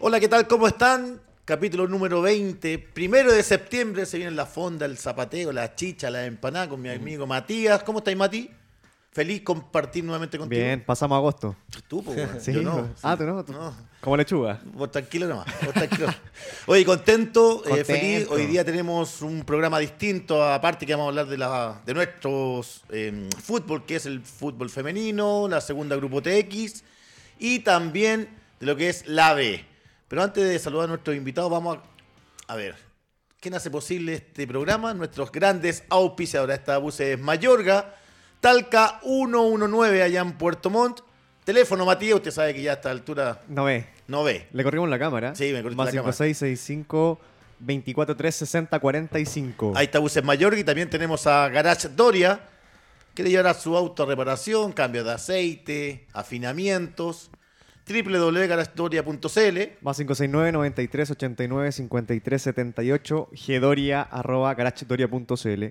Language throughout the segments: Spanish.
Hola, ¿qué tal? ¿Cómo están? Capítulo número 20. Primero de septiembre se viene la fonda, el zapateo, la chicha, la empanada con mi amigo Matías. ¿Cómo estáis, Mati? Feliz compartir nuevamente contigo. Bien, pasamos agosto. Tú, weón. Sí, Yo no. pues. Ah, tú no. tú- Como lechuga. Vos tranquilo nomás. vos tranquilo. Oye, contento, eh, Contento. feliz. Hoy día tenemos un programa distinto, aparte que vamos a hablar de, la, de nuestros eh, fútbol, que es el fútbol femenino, la segunda Grupo TX, y también de lo que es la B. Pero antes de saludar a nuestros invitados, vamos a, a ver. ¿Quién hace posible este programa? Nuestros grandes auspiciadores. Esta bus es Mayorga, Talca 119 allá en Puerto Montt. Teléfono, Matías, usted sabe que ya a esta altura No ve. no ve. Le corrimos la cámara. Sí, me corriste Más la cámara. 5665 243 60 45. Ahí está Buses Mayorga y también tenemos a Garage Doria, que le llevará su auto a reparación, cambio de aceite, afinamientos. www.garagedoria.cl Más 569 93 89 53 78 gedoria arroba.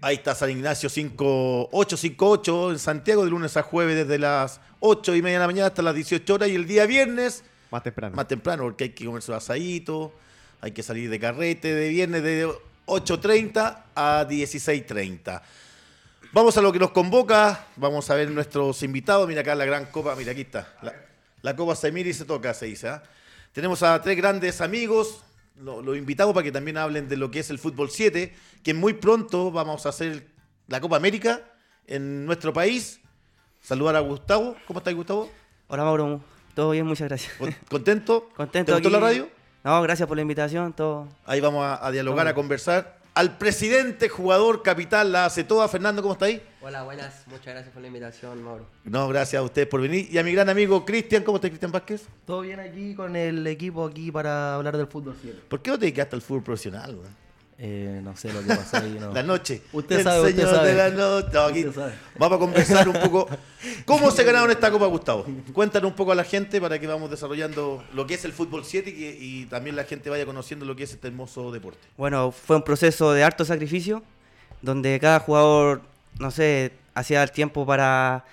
Ahí está San Ignacio 5858 en Santiago, de lunes a jueves desde las 8 y media de la mañana hasta las 18 horas y el día viernes Más temprano. más temprano porque hay que comer su asadito, hay que salir de carrete de viernes de 8.30 a 16.30. Vamos a lo que nos convoca, vamos a ver nuestros invitados. Mira acá la gran copa, mira aquí está. La, la copa se mira y se toca, se dice. ¿ah? Tenemos a tres grandes amigos, lo- los invitamos para que también hablen de lo que es el fútbol 7, que muy pronto vamos a hacer la Copa América en nuestro país. Saludar a Gustavo. ¿Cómo estás, Gustavo? Hola Mauro, todo bien, muchas gracias. ¿Con- ¿Contento? Contento. ¿Te gustó aquí. la radio? No, gracias por la invitación, todo. Ahí vamos a, a dialogar, Todo a conversar. Al presidente, jugador, capital, la hace toda. Fernando, ¿cómo está ahí? Hola, buenas. Muchas gracias por la invitación, Mauro. No, gracias a ustedes por venir. Y a mi gran amigo Cristian, ¿cómo está Cristian Vázquez? Todo bien aquí con el equipo aquí para hablar del fútbol 7. ¿Por qué no te dedicaste al fútbol profesional, weón? Eh, no sé lo que pasó ahí. No. La noche. Usted El sabe, usted señor sabe. de la noche. No, aquí. Vamos a conversar un poco. ¿Cómo se ganaron esta Copa, Gustavo? Cuéntanos un poco a la gente para que vamos desarrollando lo que es el fútbol 7 y, que- y también la gente vaya conociendo lo que es este hermoso deporte. Bueno, fue un proceso de harto sacrificio, donde cada jugador, no sé, hacía el tiempo para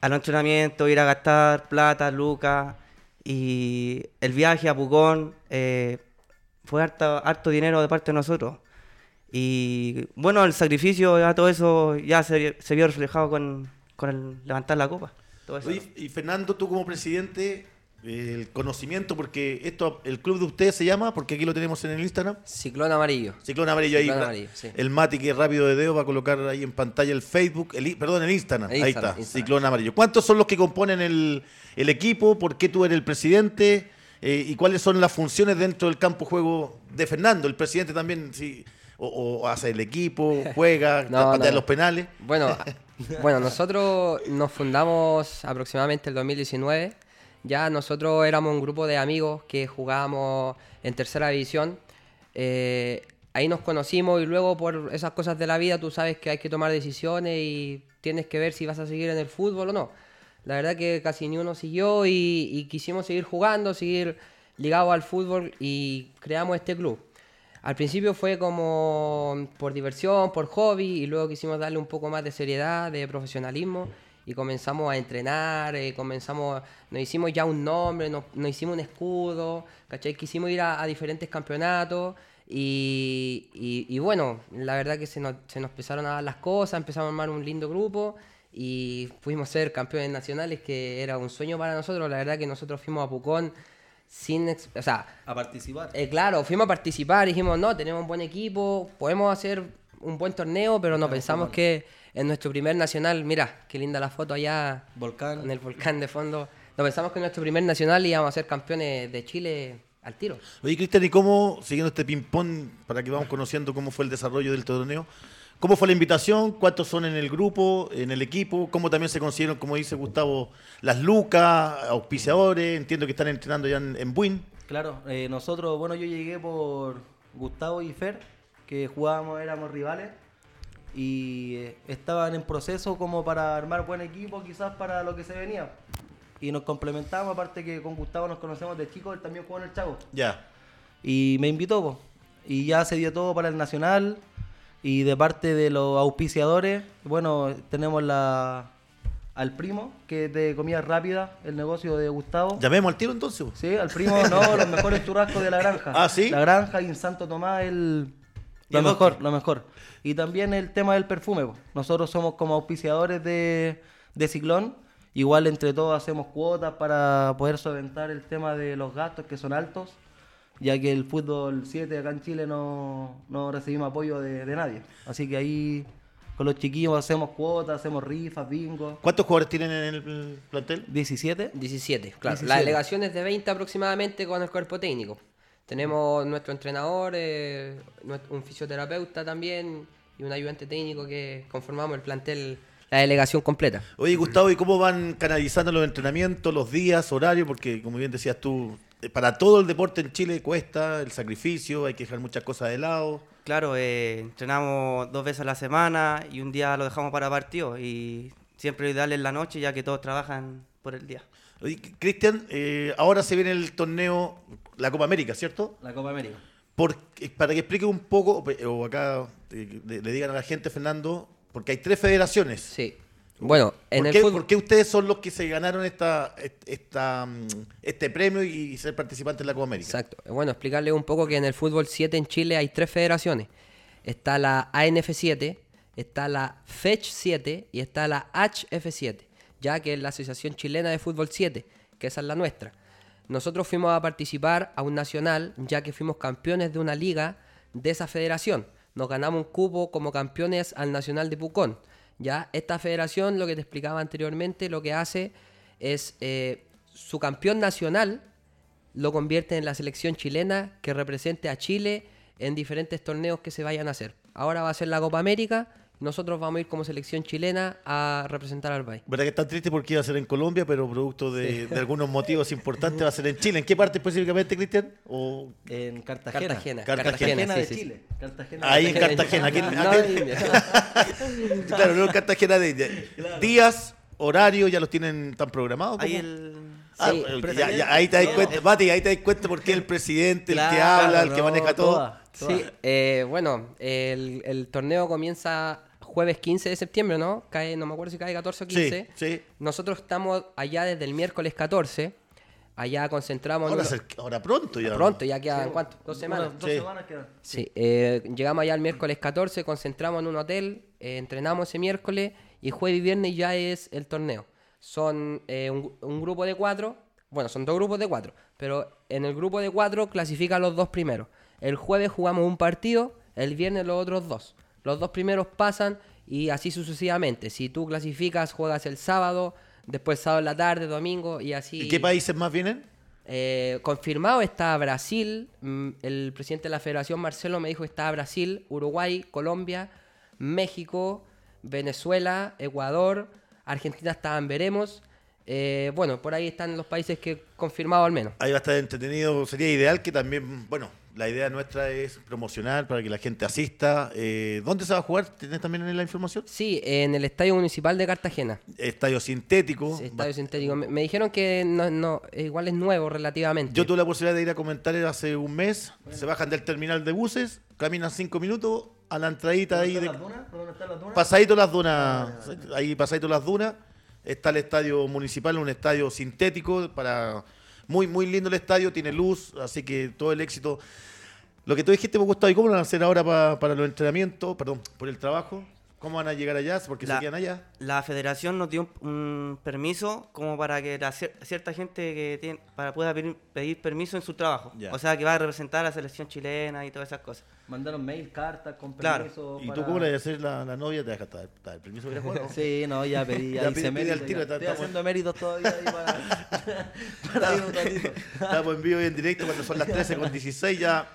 al entrenamiento, ir a gastar plata, lucas, y el viaje a Pucón eh, fue harto, harto dinero de parte de nosotros. Y bueno, el sacrificio, ya todo eso ya se, se vio reflejado con, con el levantar la copa. Todo eso. Oye, y Fernando, tú como presidente, el conocimiento, porque esto, el club de ustedes se llama, porque aquí lo tenemos en el Instagram, Ciclón amarillo. Ciclón Amarillo ahí. Ciclón Amarillo, sí. El Mati, que es rápido de dedo, va a colocar ahí en pantalla el Facebook, el, perdón, el Instagram. El ahí Instagram, está, Instagram. Ciclón Amarillo. ¿Cuántos son los que componen el, el equipo? ¿Por qué tú eres el presidente? Eh, ¿Y cuáles son las funciones dentro del campo juego de Fernando? El presidente también, sí, o, o hace el equipo, juega, No, patea no. los penales. Bueno, bueno, nosotros nos fundamos aproximadamente el 2019. Ya nosotros éramos un grupo de amigos que jugábamos en tercera división. Eh, ahí nos conocimos y luego por esas cosas de la vida tú sabes que hay que tomar decisiones y tienes que ver si vas a seguir en el fútbol o no. La verdad que casi ni uno siguió y, y quisimos seguir jugando, seguir ligados al fútbol y creamos este club. Al principio fue como por diversión, por hobby, y luego quisimos darle un poco más de seriedad, de profesionalismo, y comenzamos a entrenar, eh, comenzamos, nos hicimos ya un nombre, nos, hicimos un escudo, ¿cachai? Quisimos ir a, a diferentes campeonatos, y, bueno, la verdad que se nos, empezaron a dar las cosas, empezamos a armar un lindo grupo, y pudimos ser campeones nacionales, que era un sueño para nosotros, la verdad que nosotros fuimos a Pucón sin, o sea, A participar. eh, claro, fuimos a participar y dijimos, no, tenemos un buen equipo, podemos hacer un buen torneo, pero no pensamos que en nuestro primer nacional, mira, qué linda la foto allá Volcán. en el volcán de fondo, no pensamos que en nuestro primer nacional íbamos a ser campeones de Chile al tiro. Oye, Cristian, ¿y cómo, siguiendo este ping-pong, para que vamos conociendo cómo fue el desarrollo del torneo, cómo fue la invitación? ¿Cuántos son en el grupo, en el equipo? ¿Cómo también se consiguieron, como dice Gustavo, las lucas, auspiciadores? Entiendo que están entrenando ya en, en Buin. Claro, eh, nosotros, bueno, yo llegué por Gustavo y Fer, que jugábamos, éramos rivales, y eh, estaban en proceso como para armar buen equipo, quizás para lo que se venía. Y nos complementamos, aparte que con Gustavo nos conocemos de chicos, él también jugó en el Chavo. Ya. Y me invitó, po. y ya se dio todo para el Nacional. Y de parte de los auspiciadores, bueno, tenemos la, al primo, que es de comida rápida, el negocio de Gustavo. Llamemos al tiro entonces. Sí, al primo, no, los mejores churrascos de la granja. Ah, ¿sí? La granja y en Santo Tomás, el, ¿Y lo mejor, lo mejor. Y también el tema del perfume. po. Nosotros somos como auspiciadores de, de Ciclón. Igual entre todos hacemos cuotas para poder solventar el tema de los gastos que son altos, ya que el fútbol 7 acá en Chile no, no recibimos apoyo de, de nadie. Así que ahí con los chiquillos hacemos cuotas, hacemos rifas, bingo. ¿Cuántos jugadores tienen en el plantel? 17. 17, claro. 17. La delegación es de 20 aproximadamente con el cuerpo técnico. Tenemos nuestro entrenador, eh, un fisioterapeuta también y un ayudante técnico que conformamos el plantel, la delegación completa. Oye, Gustavo, ¿y cómo van canalizando los entrenamientos, los días, horarios? Porque, como bien decías tú, para todo el deporte en Chile cuesta el sacrificio, hay que dejar muchas cosas de lado. Claro, eh, entrenamos dos veces a la semana y un día lo dejamos para partido. Y siempre lo ideal es la noche, ya que todos trabajan por el día. Cristian, eh, ahora se viene el torneo, la Copa América, ¿cierto? La Copa América. Por- eh, para que explique un poco, o acá eh, le, le digan a la gente, Fernando, porque hay tres federaciones. Sí. Bueno, en ¿Por el qué, fútbol... por qué ustedes son los que se ganaron esta, esta, mm, este premio y ser participantes en la Copa América? Exacto. Bueno, explicarle un poco que en el fútbol 7 en Chile hay tres federaciones. Está la ANF7, está la FECH 7 y está la HF7, ya que es la Asociación Chilena de Fútbol 7, que esa es la nuestra. Nosotros fuimos a participar a un nacional, ya que fuimos campeones de una liga de esa federación. Nos ganamos un cupo como campeones al Nacional de Pucón. Ya, esta federación, lo que te explicaba anteriormente, lo que hace es eh, su campeón nacional lo convierte en la selección chilena que represente a Chile en diferentes torneos que se vayan a hacer. Ahora va a ser la Copa América, nosotros vamos a ir como selección chilena a representar al país. ¿Verdad que está triste porque iba a ser en Colombia, pero producto de, de algunos motivos importantes va a ser en Chile? ¿En qué parte específicamente, Cristian? ¿O En Cartagena. Cartagena. Cartagena, de sí, sí, sí. Chile. Cartagena Ahí en Chile. Cartagena. aquí en- No, aquí- de India. claro, no en Cartagena de, de- días, horarios, ya los tienen tan programados. Ahí el... Ah, ya- ya, ahí te das No, cuenta, Mati, ahí te das cuenta por qué el presidente, el que habla, el que no, maneja todo. toda, toda. Sí, eh, bueno, el, el torneo comienza jueves 15 de septiembre, ¿no? Cae, no me acuerdo si cae 14 o 15. Sí, sí. Nosotros estamos allá desde el miércoles 14. Allá concentramos... en Ahora, pronto ya. Pronto, ya quedan, ¿cuánto? Dos semanas. Dos Sí. semanas quedan. Sí, eh, llegamos allá el miércoles 14, concentramos en un hotel, eh, entrenamos ese miércoles y jueves y viernes ya es el torneo. Son eh, un, un grupo de cuatro, bueno, son dos grupos de cuatro, pero en el grupo de cuatro clasifican los dos primeros. El jueves jugamos un partido, el viernes los otros dos. Los dos primeros pasan y así sucesivamente. Si tú clasificas, juegas el sábado, después sábado en la tarde, domingo y así. ¿Y qué países más vienen? Eh, confirmado está Brasil. mm, El presidente de la federación, Marcelo, me dijo que está Brasil, Uruguay, Colombia, México, Venezuela, Ecuador, Argentina estaban veremos. Eh, bueno, por ahí están los países que confirmado al menos. Ahí va a estar entretenido. Sería ideal que también, bueno, la idea nuestra es promocionar para que la gente asista. Eh, ¿Dónde se va a jugar? ¿Tienes también la información? Sí, en el Estadio Municipal de Cartagena. Estadio sintético. Sí, estadio sintético. Me, me dijeron que no, no, igual es nuevo relativamente. Yo tuve la posibilidad de ir a comentar hace un mes. Se bajan del terminal de buses, caminan cinco minutos a la entradita ahí de, ¿Dónde están las dunas? ¿Dónde están las dunas? Pasadito las dunas, ahí pasadito las dunas, está el estadio municipal, un estadio sintético para muy muy lindo el estadio, tiene luz, así que todo el éxito. Lo que tú dijiste me gustó, ¿y cómo lo van a hacer ahora pa- para los entrenamientos, perdón, por el trabajo? ¿Cómo van a llegar allá? Porque se La- quedan allá. La federación nos dio un, un permiso como para que la cier- cierta gente que tiene, para pueda pedir, pedir permiso en su trabajo. Ya. O sea, que va a representar a la selección chilena y todas esas cosas. Mandaron mail, cartas con Claro. permiso. ¿Y para- tú cómo le vas a hacer la, la novia? ¿Te dejas estar, estar el permiso que juego? Sí, no, ya pedí, ya, Ya hice al tiro, ya. está- Estoy estamos- haciendo méritos todavía ahí para, para ir un ratito. Estamos en vivo y en directo cuando son las 13 con 16 ya.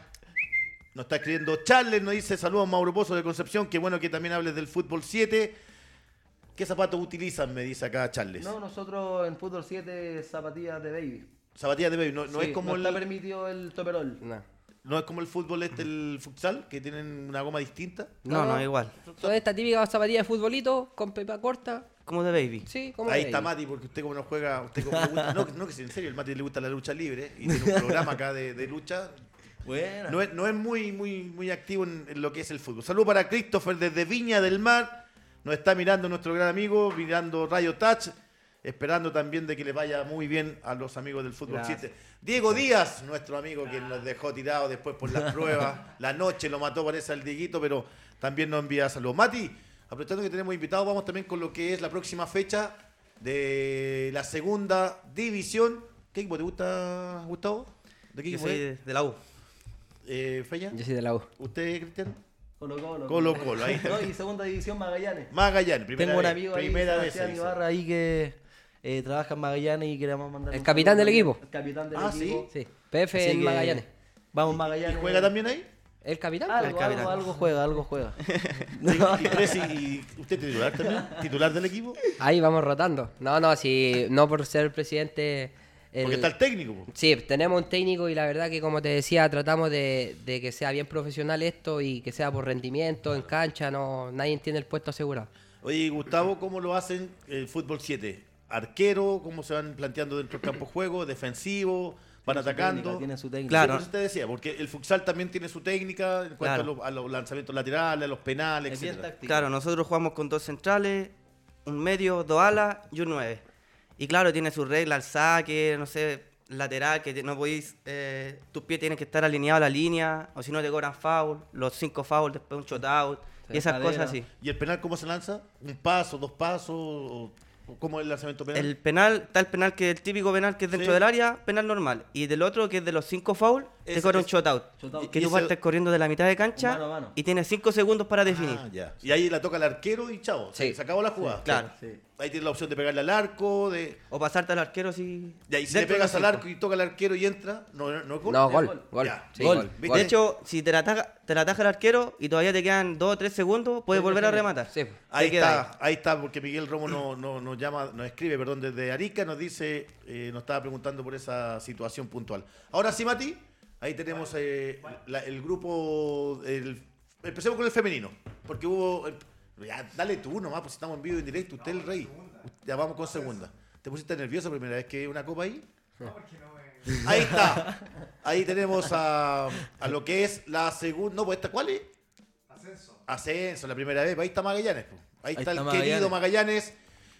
Nos está escribiendo Charles, nos dice saludos Mauro Pozo de Concepción, qué bueno que también hables del fútbol 7. ¿Qué zapatos utilizan? Me dice acá Charles. No, nosotros en fútbol 7 zapatillas de baby. Zapatillas de baby, no, no Sí, es como no el, está permitido el toperol. No. no es como el fútbol este, el futsal, que tienen una goma distinta. No, no, igual. Son estas típicas zapatillas de futbolito con pepa corta. Como de baby. Sí, como Ahí de está baby. Mati, porque usted como no juega, usted como le gusta, no, no que en serio, el Mati le gusta la lucha libre y tiene un programa acá de, de lucha. Buena. No es, no es muy, muy, muy activo en, en lo que es el fútbol. Saludos para Christopher desde Viña del Mar. Nos está mirando nuestro gran amigo, mirando Rayo Touch, esperando también de que le vaya muy bien a los amigos del Fútbol Gracias. 7. Diego Díaz, nuestro amigo que nos dejó tirado después por las pruebas. La noche lo mató, parece al Dieguito, pero también nos envía saludos. Mati, aprovechando que tenemos invitados, vamos también con lo que es la próxima fecha de la segunda división. ¿Qué equipo te gusta, Gustavo? ¿De qué Yo equipo soy de la U. Eh, Feña. Yo soy de la U. ¿Usted, Cristian? Colo Colo. Colo Colo, ahí está. No, y segunda división Magallanes. Magallanes, primera Tengo un vez. amigo ahí, primera vez. Sebastián se hizo. Ibarra, ahí que eh, trabaja en Magallanes y queremos mandar ¿El un capitán saludo del equipo? El capitán del Ah, equipo. Sí, PF Así en que Magallanes. Vamos ¿Y Magallanes. juega también ahí? ¿El capitán? Algo, El capitán. algo, algo juega, algo juega. ¿Y, y usted titular también? ¿Titular del equipo? Ahí vamos rotando. No, no, si no por ser presidente. El- Porque está el técnico. po. Sí, tenemos un técnico y la verdad que como te decía, tratamos de, de que sea bien profesional esto y que sea por rendimiento, en cancha, no nadie tiene el puesto asegurado. Oye, Gustavo, ¿cómo lo hacen el fútbol 7? ¿Arquero? ¿Cómo se van planteando dentro del campo de juego? ¿Defensivo? ¿Van Tiene su atacando? técnica, Tiene su técnica. Claro. Sí, te decía, porque el futsal también tiene su técnica en cuanto Claro. a, los, a los lanzamientos laterales, a los penales, táctico. Claro, nosotros jugamos con dos centrales, un medio, dos alas y un nueve. Y claro, tiene sus reglas, el saque, no sé, lateral, que no podéis, eh, tus pies tienen que estar alineados a la línea, o si no te cobran foul, los cinco foul, después un shot-out, y esas cadera. cosas así. ¿Y el penal cómo se lanza? ¿Un paso, dos pasos? ¿O o cómo es el lanzamiento penal? El penal, está el penal que es el típico penal que es dentro Sí. del área, penal normal. Y del otro que es de los cinco foul, te Ese- cobra un. Shot-out. Que Y tú partes corriendo de la mitad de cancha Mano a mano. y tienes cinco segundos para definir. Ah, ya. Y ahí la toca el arquero y chao. Sí. Se, acabó la jugada. Claro. Sí. Ahí tienes la opción de pegarle al arco, de... O pasarte al arquero si... Y ahí si le pegas al arco y toca al arquero y entra, no, no, no es gol. No, Es gol, gol. Ya. Sí, Gol. gol, ¿Viste? gol. De hecho, si te la, ataja, te la ataja el arquero y todavía te quedan 2 o 3 segundos, puedes volver a rematar. Sí. Ahí está, ahí está, porque Miguel Romo nos no, nos llama, nos escribe, perdón, desde Arica, nos dice, eh, nos estaba preguntando por esa situación puntual. Ahora sí, Mati, ahí tenemos eh, la- el grupo, el- empecemos con el femenino, porque hubo, eh, ya, dale tú nomás, pues estamos en vivo y en directo, usted es el rey, ya vamos con segunda. ¿Te pusiste nervioso primera vez que una copa ahí? Ahí está, ahí tenemos a, a lo que es la segunda, no, pues esta, ¿cuál es? Ascenso, la primera vez. Ahí está Magallanes. po. Ahí, Ahí está, está el querido Magallanes. Magallanes.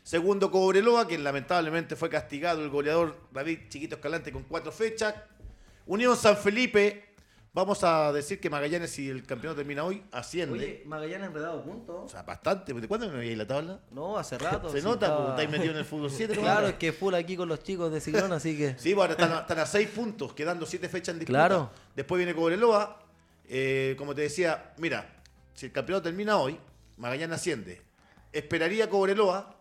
Segundo Cobreloa, que lamentablemente fue castigado el goleador David Chiquito Escalante con cuatro fechas. Unión San Felipe. Vamos a decir que Magallanes, si el campeonato termina hoy, asciende. Oye, Magallanes enredado O puntos. sea, bastante. ¿De cuándo me veía la tabla? No, hace rato. Se sí, nota, estaba- porque estáis metido en el fútbol 7. ¿no? Claro, es que full aquí con los chicos de Ciclón, así que. Sí, bueno, están, a- están a seis puntos, quedando siete fechas en disputa. Claro. Después viene Cobreloa. Eh, como te decía, mira, si el campeonato termina hoy, Magallanes asciende. Esperaría Cobreloa,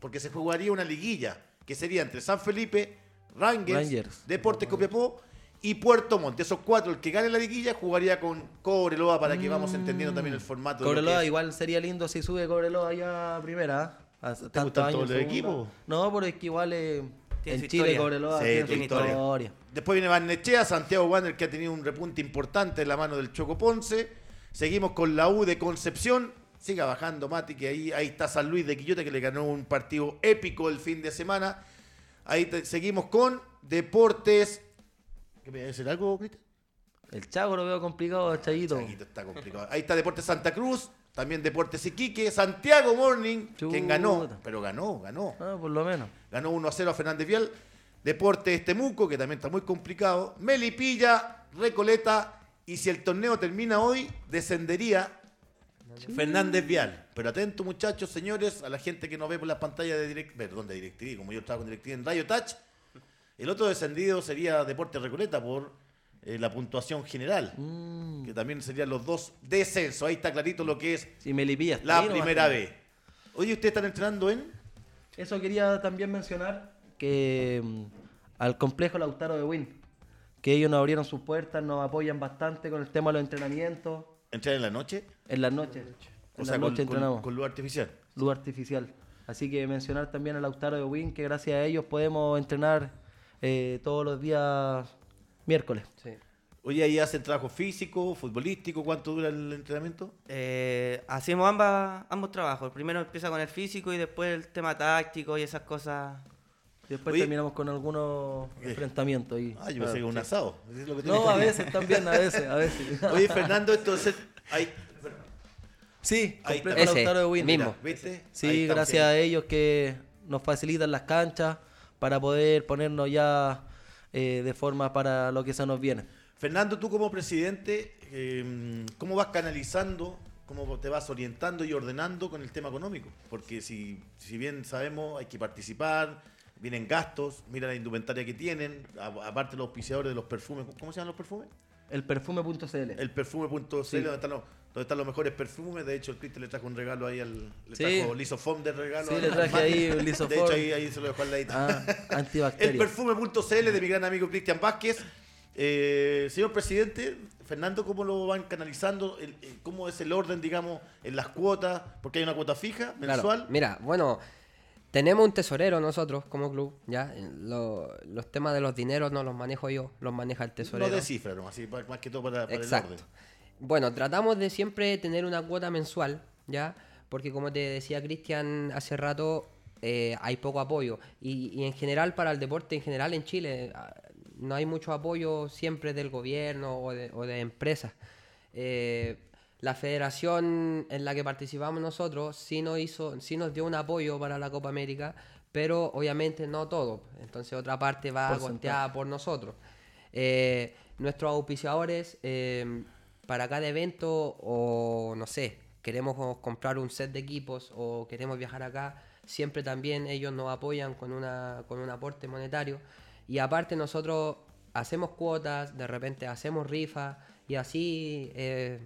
porque se jugaría una liguilla, que sería entre San Felipe, Rangers, Rangers. Deportes Copiapó y Puerto Montt. Esos cuatro, el que gane la liguilla jugaría con Cobreloa para que vamos entendiendo también el formato. Cobreloa igual sería lindo si sube Cobreloa ya a primera. Hace tantos gustan años todos los equipos? No, pero es que igual eh, Tiene en Chile historia. Cobreloa Sí, tiene su tiene historia. historia. Después viene Barnechea, Santiago Wander, que ha tenido un repunte importante en la mano del Choco Ponce. Seguimos con la U de Concepción. Siga bajando Mati, que ahí, ahí está San Luis de Quillota, que le ganó un partido épico el fin de semana. Ahí te- seguimos con Deportes. ¿Qué me decir algo, Cristian? El Chago lo veo complicado, Chaguito. Chaguito, está complicado. Ahí está Deportes Santa Cruz, también Deportes Iquique, Santiago Morning, quien ganó, pero ganó, ganó. Ah, por lo menos. Ganó 1 a 0 a Fernández Vial. Deportes Temuco, que también está muy complicado. Melipilla, Recoleta. Y si el torneo termina hoy, descendería Fernández Vial. Pero atento, muchachos, señores, a la gente que nos ve por las pantallas de Direct, perdón, de DirecTV, como yo estaba con DirecTV en Radio Touch. El otro descendido sería Deportes Recoleta por eh, la puntuación general, Mm. que también serían los dos descensos. Ahí está clarito lo que es Si Melipilla la primera vez. Oye, ¿ustedes están entrenando en? Eso quería también mencionar que mm, al complejo Lautaro de Win, que ellos nos abrieron sus puertas, nos apoyan bastante con el tema de los entrenamientos. ¿Entrenan en la noche? En las noches. En O sea, las con, noches con- entrenamos. con luz artificial. luz artificial. Así que mencionar también a Lautaro de Win, que gracias a ellos podemos entrenar eh, todos los días miércoles. Sí. Oye, ahí hacen trabajo físico, futbolístico, ¿cuánto dura el entrenamiento? Eh, hacemos ambas, ambos trabajos. Primero empieza con el físico y después el tema táctico y esas cosas. Después Oye. terminamos con algunos ¿Qué? enfrentamientos. Y, Ah, yo pensé que un asado. Es lo que no, a veces también, a veces, a veces. Oye, Fernando, entonces. Ahí, Sí, Ahí completo está. Ese, de Win. mismo. ¿Viste? Ahí Sí, gracias a ellos que nos facilitan las canchas para poder ponernos ya eh, de forma para lo que se nos viene. Fernando, tú como presidente, eh, ¿cómo vas canalizando, cómo te vas orientando y ordenando con el tema económico? Porque si, si bien sabemos, hay que participar, vienen gastos, mira la indumentaria que tienen, aparte los auspiciadores de los perfumes, ¿cómo se llaman los perfumes? El perfume.cl. El perfume.cl, Sí. donde, están los, donde están los mejores perfumes. De hecho, el Cristian le trajo un regalo ahí al. Le Sí. trajo Lisofom de regalo. Sí, al- le traje ahí un De Lisoform. hecho, ahí, ahí se lo dejó al ladito. Ah, El antibacterial. perfume.cl de mi gran amigo Cristian Vázquez. Eh, señor presidente, Fernando, ¿cómo lo van canalizando? El- el- ¿Cómo es el orden, digamos, en las cuotas? Porque hay una cuota fija, Claro. mensual. Mira, bueno, tenemos un tesorero nosotros como club, ¿ya? Lo- los temas de los dineros no los manejo yo, los maneja el tesorero. de cifra, ¿no? Así, más que todo para, para el Exacto. orden. Bueno, tratamos de siempre tener una cuota mensual, ¿ya? Porque como te decía Cristian hace rato, eh, hay poco apoyo. Y, y en general para el deporte, en general en Chile, ah, no hay mucho apoyo siempre del gobierno o de, o de empresas. Eh, la federación en la que participamos nosotros sí nos, hizo, sí nos dio un apoyo para la Copa América, pero obviamente no todo. Entonces otra parte va costeada por nosotros. Eh, nuestros auspiciadores eh, para cada evento o no sé, queremos comprar un set de equipos o queremos viajar acá, siempre también ellos nos apoyan con, una, con un aporte monetario. Y aparte nosotros hacemos cuotas, de repente hacemos rifas y así eh,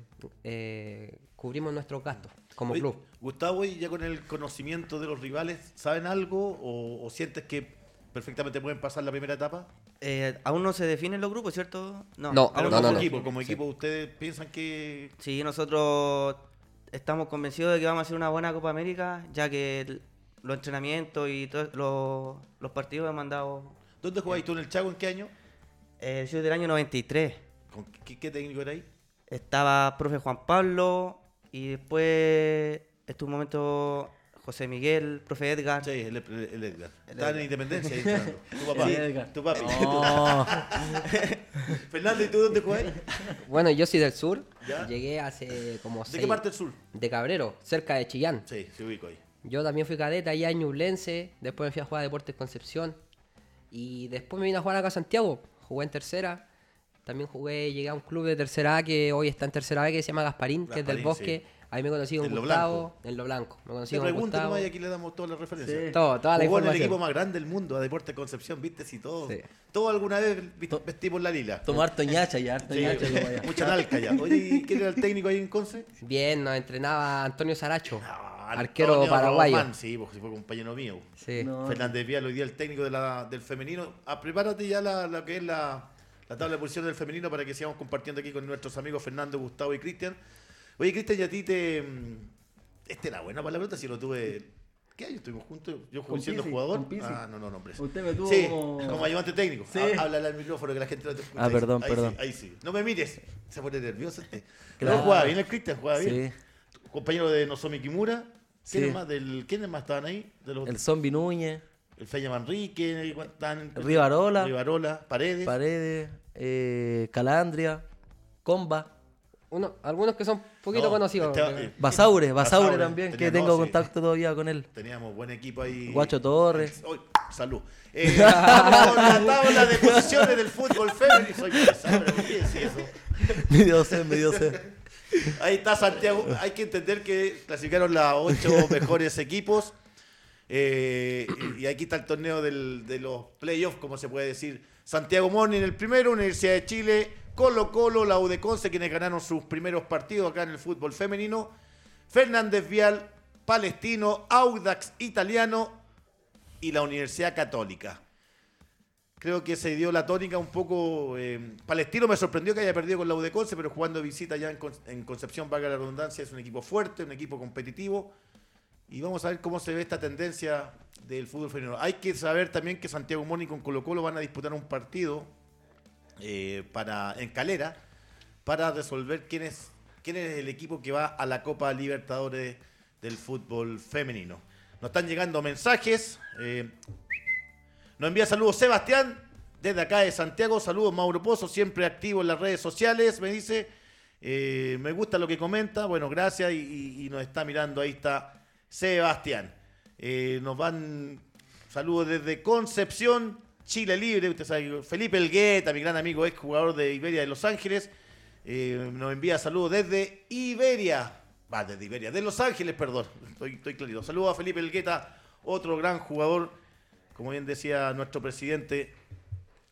eh, cubrimos nuestros gastos como Oye, club. Gustavo, y ya con el conocimiento de los rivales, ¿saben algo o, o sientes que perfectamente pueden pasar la primera etapa? Eh, aún no se definen los grupos, ¿cierto? No, Pero aún no, como no. equipo, como equipo, ¿ustedes piensan que Sí, nosotros estamos convencidos de que vamos a hacer una buena Copa América, ya que el- los entrenamientos y todos los, los partidos hemos mandado. ¿Dónde jugáis tú en el Chaco? ¿En qué año? Eh, soy del año 93. ¿Con qué, qué técnico era ahí? Estaba profe Juan Pablo y después estuvo un momento José Miguel, profe Edgar. Sí, el, el- el Edgar. Estaban en Independencia ahí entrenando. Tu papá. Sí, Edgar. Tu papi. No. Fernando, ¿y tú dónde juegas? Bueno, yo soy del sur, ¿Ya? llegué hace como ¿De seis... qué parte del sur? De Cabrero, cerca de Chillán. Sí, se ubico ahí. Yo también fui cadete allá en Ñublense, después me fui a jugar a Deportes Concepción y después me vine a jugar acá a Santiago, jugué en tercera, también jugué, llegué a un club de tercera A que hoy está en tercera B que se llama Gasparín, que es del Bosque, sí. ahí me conocí con En Lo Gustavo, Blanco. en Lo Blanco, me conocí con Gustavo. y aquí le damos todas las referencias. Sí. Todo, toda la Jugó en el equipo más grande del mundo, a Deportes Concepción, viste, si todo. Sí. Todo alguna vez vestimos la lila. Tomar toñacha ya, harto Sí, allá. mucha nalca ya. Oye, ¿y quién era el técnico ahí en Conce? Bien, nos entrenaba Antonio Saracho, Ah, arquero Antonio paraguayo. Román, sí, porque fue compañero mío. Sí. No. Fernández Vial, hoy día el técnico de la- del femenino. Ah, prepárate ya la, lo que es la, la tabla de posiciones del femenino para que sigamos compartiendo aquí con nuestros amigos Fernando, Gustavo y Cristian. Oye, Cristian, y a ti te. mm, Este era buena para la pelota si lo tuve. ¿Qué año estuvimos juntos? Yo Con siendo Pizzi, jugador. Ah, no, no, no, hombre. Usted me tuvo Sí, como- como ayudante técnico. Sí. Háblale al micrófono que la gente no te escucha. Ah, perdón, ahí perdón. Sí, ahí sí. No me mires. Se pone nervioso este. Claro. No, jugaba bien el Cristian, jugaba bien. Sí. Compañero de Nozomi Kimura. ¿Quiénes Sí. más? Del, ¿Quiénes más estaban ahí? De los, El Zombie Núñez, el Feña Manrique, están Rivarola. Rivarola, Paredes. Paredes, eh, Calandria, Comba, Uno, algunos que son poquito No, conocidos. pero- eh, Basaure, Basaure Basaure, también, que tengo contacto todavía con él. Teníamos buen equipo ahí. Guacho Torres. Uy, salud. Eh, la tabla de posiciones del fútbol femenino. Soy pesado, ¿por qué decís eso? medio C, medio C. Ahí está Santiago. Hay que entender que clasificaron las ocho mejores equipos. Eh, y y aquí está el torneo del- de los playoffs, como se puede decir. Santiago Morning el primero, Universidad de Chile, Colo Colo, la U de Conce, quienes ganaron sus primeros partidos acá en el fútbol femenino. Fernández Vial, Palestino, Audax Italiano y la Universidad Católica. Creo que se dio la tónica un poco. eh, Palestino me sorprendió que haya perdido con la U de Conce, pero jugando visita ya en, en Concepción, valga la redundancia, es un equipo fuerte, un equipo competitivo. Y vamos a ver cómo se ve esta tendencia del fútbol femenino. Hay que saber también que Santiago Moni con Colo Colo van a disputar un partido eh, para, en Calera para resolver quién es, quién es el equipo que va a la Copa Libertadores del fútbol femenino. Nos están llegando mensajes. eh, nos envía saludos Sebastián, desde acá de Santiago. Saludos Mauro Pozo, siempre activo en las redes sociales, me dice. Eh, me gusta lo que comenta. Bueno, gracias. Y, nos está mirando. Ahí está Sebastián. Eh, nos van saludos desde Concepción, Chile Libre. Usted sabe, Felipe Elgueta, mi gran amigo, ex jugador de Iberia de Los Ángeles. eh, nos envía saludos desde Iberia. Va, desde Iberia, de Los Ángeles, perdón. Estoy, estoy clarito. Saludos a Felipe Elgueta, otro gran jugador. Como bien decía nuestro presidente,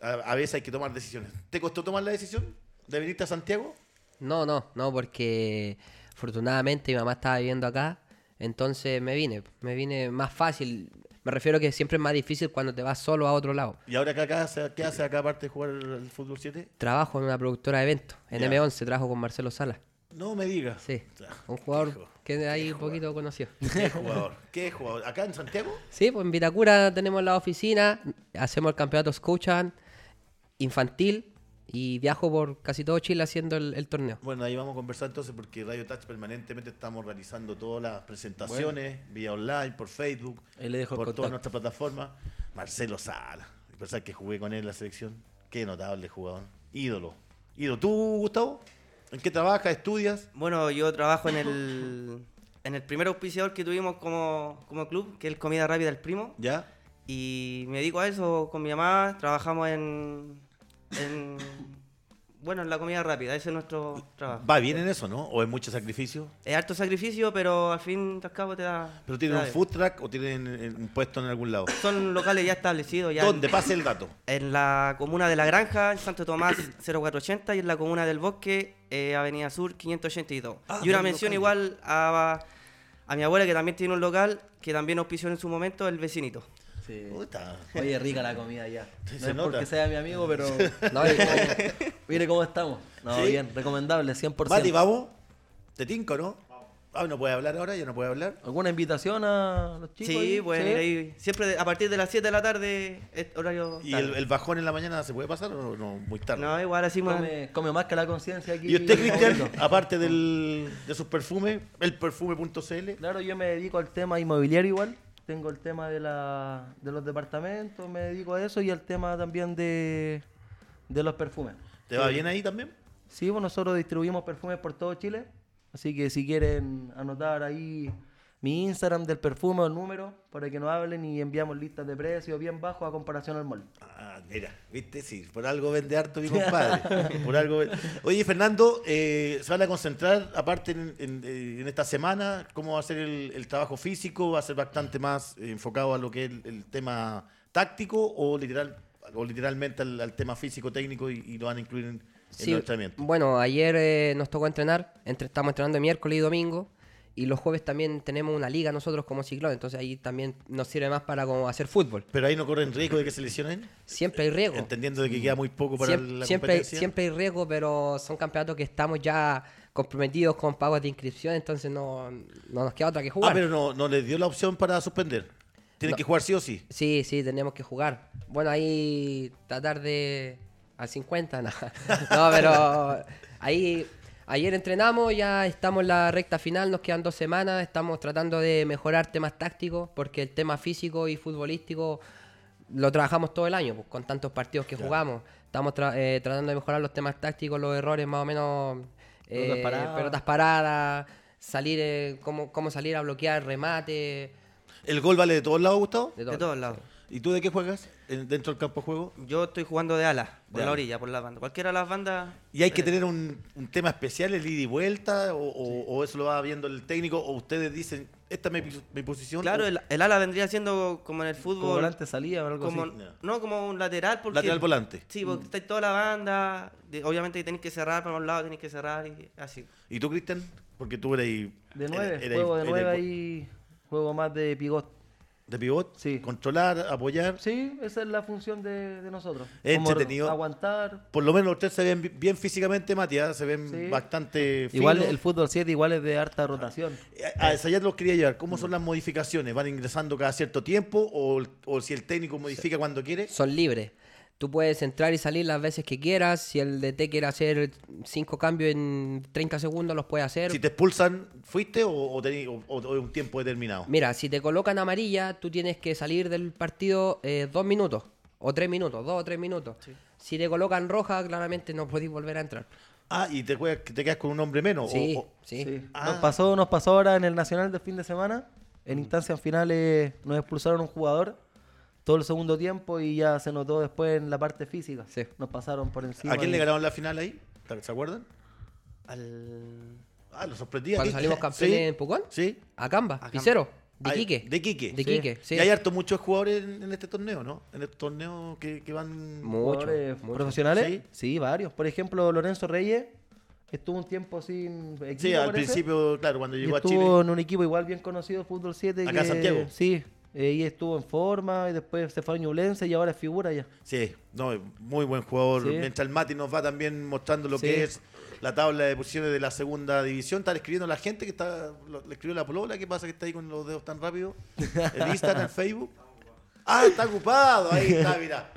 a, a veces hay que tomar decisiones. ¿Te costó tomar la decisión de venirte a Santiago? No, no, no, porque afortunadamente mi mamá estaba viviendo acá, entonces me vine, me vine más fácil. Me refiero que siempre es más difícil cuando te vas solo a otro lado. ¿Y ahora qué, acá, qué hace acá aparte de jugar el fútbol 7? Trabajo en una productora de eventos, en Ya. M11, trabajo con Marcelo Sala. No me digas. Sí, un jugador que ahí un poquito conoció. ¿Qué jugador? ¿Qué jugador? ¿Acá en Santiago? Sí, pues en Vitacura tenemos la oficina, hacemos el campeonato Scotiabank infantil y viajo por casi todo Chile haciendo el, el torneo. Bueno, ahí vamos a conversar entonces porque Radio Touch permanentemente estamos realizando todas las presentaciones vía online, por Facebook, le dejo el por todas nuestras plataformas. Marcelo Sala, pensar que jugué con él en la selección. Qué notable jugador. Ídolo. Ídolo. ¿Tú, Gustavo? ¿En qué trabajas? ¿Estudias? Bueno, yo trabajo en el, en el primer auspiciador que tuvimos como, como club, que es el Comida Rápida El Primo. ¿Ya? Y me dedico a eso con mi mamá. Trabajamos en, en bueno, en la comida rápida. Ese es nuestro trabajo. ¿Va bien en eso, no? ¿O es mucho sacrificio? Es harto sacrificio, pero al fin y al cabo te da. ¿Pero tienen un food truck o tienen eh, un puesto en algún lado? Son locales ya establecidos. Ya ¿Dónde? Pase el dato. En la comuna de La Granja, en Santo Tomás 0480 y en la comuna del Bosque, eh, Avenida Sur 582. Ah, y una mención local. igual a, a mi abuela que también tiene un local que también auspició en su momento, el vecinito. Sí. Puta. Oye, rica la comida ya. No se es nota. porque sea mi amigo, pero No, mire cómo estamos. No, ¿Sí? bien, recomendable, 100%. Mati, ¿vamos? ¿Te tinco, no? Ah, no puede hablar ahora, ya no puede hablar. ¿Alguna invitación a los chicos? sí, ahí? pueden ir ahí. Siempre a partir de las 7 de la tarde, horario. ¿Y tarde. el, el bajón en la mañana se puede pasar o no? Muy tarde. No, igual así más. Come, come más que la conciencia aquí. ¿Y usted, Cristian, aparte del, de sus perfumes, el perfume.cl? Claro, yo me dedico al tema inmobiliario igual. Tengo el tema de, la, de los departamentos, me dedico a eso y al tema también de, de los perfumes. ¿Te va bien ahí también? Sí, pues nosotros distribuimos perfumes por todo Chile. Así que si quieren anotar ahí mi Instagram del perfume o el número para que nos hablen y enviamos listas de precios bien bajos a comparación al mall. Ah, mira, viste, sí, por algo vende harto mi compadre. por algo vende- Oye, Fernando, eh, ¿se van a concentrar aparte en, en- eh, en esta semana? ¿Cómo va a ser el, el trabajo físico? ¿Va a ser bastante más enfocado a lo que es el, el tema táctico o literal o literalmente al, al tema físico técnico y, y lo van a incluir en, en Sí, los entrenamientos? bueno, ayer eh, nos tocó entrenar, entre, estamos entrenando miércoles y domingo, y los jueves también tenemos una liga nosotros como ciclón, entonces ahí también nos sirve más para como hacer fútbol. Pero ahí no corren riesgo de que se lesionen, Siempre hay riesgo. entendiendo de que queda muy poco para Siem- la siempre, hay, competencia. siempre hay riesgo, pero son campeonatos que estamos ya comprometidos con pagos de inscripción, entonces no, no nos queda otra que jugar. Ah, pero no, no les dio la opción para suspender. Tienen No. que jugar sí o sí. Sí, sí, tenemos que jugar. Bueno, ahí tratar de al 50, no. No, pero ahí ayer entrenamos, ya estamos en la recta final, nos quedan dos semanas, estamos tratando de mejorar temas tácticos, porque el tema físico y futbolístico lo trabajamos todo el año, pues, con tantos partidos que jugamos. Estamos tra- eh, tratando de mejorar los temas tácticos, los errores más o menos, eh, Pelotas paradas. pelotas paradas, salir, eh, cómo, cómo salir a bloquear, remate, ¿El gol vale de todos lados, Gustavo? de de todo. todos lados. ¿Y tú de qué juegas dentro del campo de juego? Yo estoy jugando de ala, por De ala. la orilla, por la banda. Cualquiera de las bandas. ¿Y hay que tener un, un tema especial, el ida y vuelta? O, o- o eso lo va viendo el técnico? ¿O ustedes dicen, esta es mi, pos- mi posición? Claro, o- el, el ala vendría siendo como en el Como fútbol. volante salía o algo como- así. No, como un lateral. Porque, Lateral volante. Sí, porque está toda la banda. de- obviamente que tenéis que cerrar para un lado, tenéis que cerrar y así. ¿Y tú, Cristian? Porque tú eres ahí... De nueve, juego de nueve ahí, juego más de pigot. ¿De pivot? Sí. Controlar, apoyar. Sí, esa es la función de, de nosotros. Entretenido. Aguantar. Por lo menos ustedes se ven bi- bien físicamente, Matías. Se ven Sí. bastante Igual finos. el fútbol 7 igual es de harta rotación. A a esa ya los quería llevar. ¿Cómo son las modificaciones? ¿Van ingresando cada cierto tiempo? ¿O, o si el técnico modifica cuando quiere? son libres. Tú puedes entrar y salir las veces que quieras. Si el DT quiere hacer cinco cambios en 30 segundos, los puede hacer. Si te expulsan, ¿fuiste o, o, tení- o- o- o un tiempo determinado? Mira, si te colocan amarilla, tú tienes que salir del partido eh, dos minutos. O tres minutos, dos o tres minutos. Si te colocan roja, claramente no podéis volver a entrar. Ah, y te, juegas- te quedas con un hombre menos. o- Sí, o- sí. Sí. Ah. Nos, pasó, nos pasó ahora en el Nacional de fin de semana. En instancias finales nos expulsaron un jugador todo el segundo tiempo y ya se notó después en la parte física. Sí. Nos pasaron por encima. ¿A quién y- le ganaron la final ahí? ¿Se acuerdan? Al... Ah, lo sorprendía. Cuando salimos campeones Sí, en Pucón, Sí. a Camba, Camba. Picero, de Quique. De Quique. De. Quique, sí. Y hay harto muchos jugadores en, en este torneo, ¿no? En este torneo que, que van... Mucho, jugadores mucho. profesionales. Sí. Sí. varios. Por ejemplo, Lorenzo Reyes estuvo un tiempo sin equipo. Sí, al parece, principio, claro, cuando y llegó a estuvo Chile. en un equipo igual bien conocido, Fútbol 7. Acá que, en Santiago. Sí, ahí estuvo en forma y después se fue a Ñublense y ahora es figura ya. Sí, no, muy buen jugador. Sí. Mientras el Mati nos va también mostrando lo Sí. que es la tabla de posiciones de la segunda división. Está escribiendo la gente que está. lo- le escribió la polola. ¿Qué pasa que está ahí con los dedos tan rápido? En Instagram, en Facebook. Ah, está ocupado. Ahí está, mira.